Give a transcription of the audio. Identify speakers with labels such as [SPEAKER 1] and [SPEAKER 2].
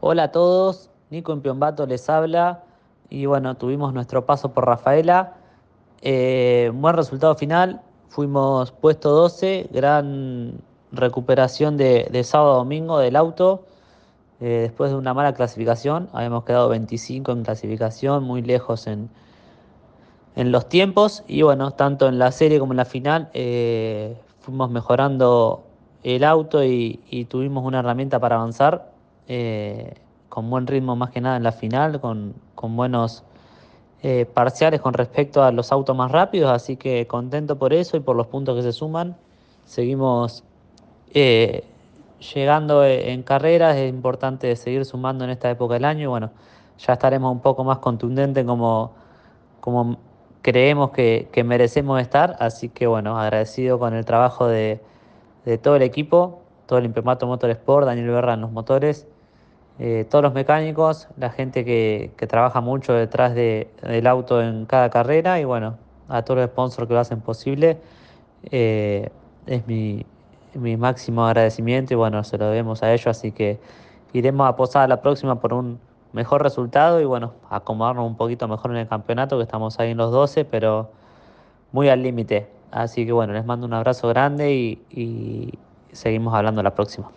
[SPEAKER 1] Hola a todos, Nico Impiombato les habla y bueno, tuvimos nuestro paso por Rafaela. Eh, buen resultado final, fuimos puesto 12, gran recuperación de, sábado a domingo del auto. Eh, después de una mala clasificación, habíamos quedado 25 en clasificación, muy lejos en, en los tiempos y bueno, tanto en la serie como en la final eh, fuimos mejorando el auto y, tuvimos una herramienta para avanzar eh, con buen ritmo más que nada en la final, con, con buenos eh, parciales con respecto a los autos más rápidos, así que contento por eso y por los puntos que se suman. Seguimos eh, llegando en carreras, es importante seguir sumando en esta época del año bueno, ya estaremos un poco más contundentes como, como creemos que, que merecemos estar, así que bueno, agradecido con el trabajo de, de todo el equipo, todo el Impemato Motorsport, Daniel Berra en los motores eh, todos los mecánicos, la gente que, que trabaja mucho detrás de, del auto en cada carrera y bueno, a todos los sponsors que lo hacen posible. Eh, es mi, mi, máximo agradecimiento y bueno, se lo debemos a ellos, así que iremos a posar a la próxima por un mejor resultado y bueno, acomodarnos un poquito mejor en el campeonato, que estamos ahí en los 12, pero muy al límite. Así que bueno, les mando un abrazo grande y, y seguimos hablando la próxima.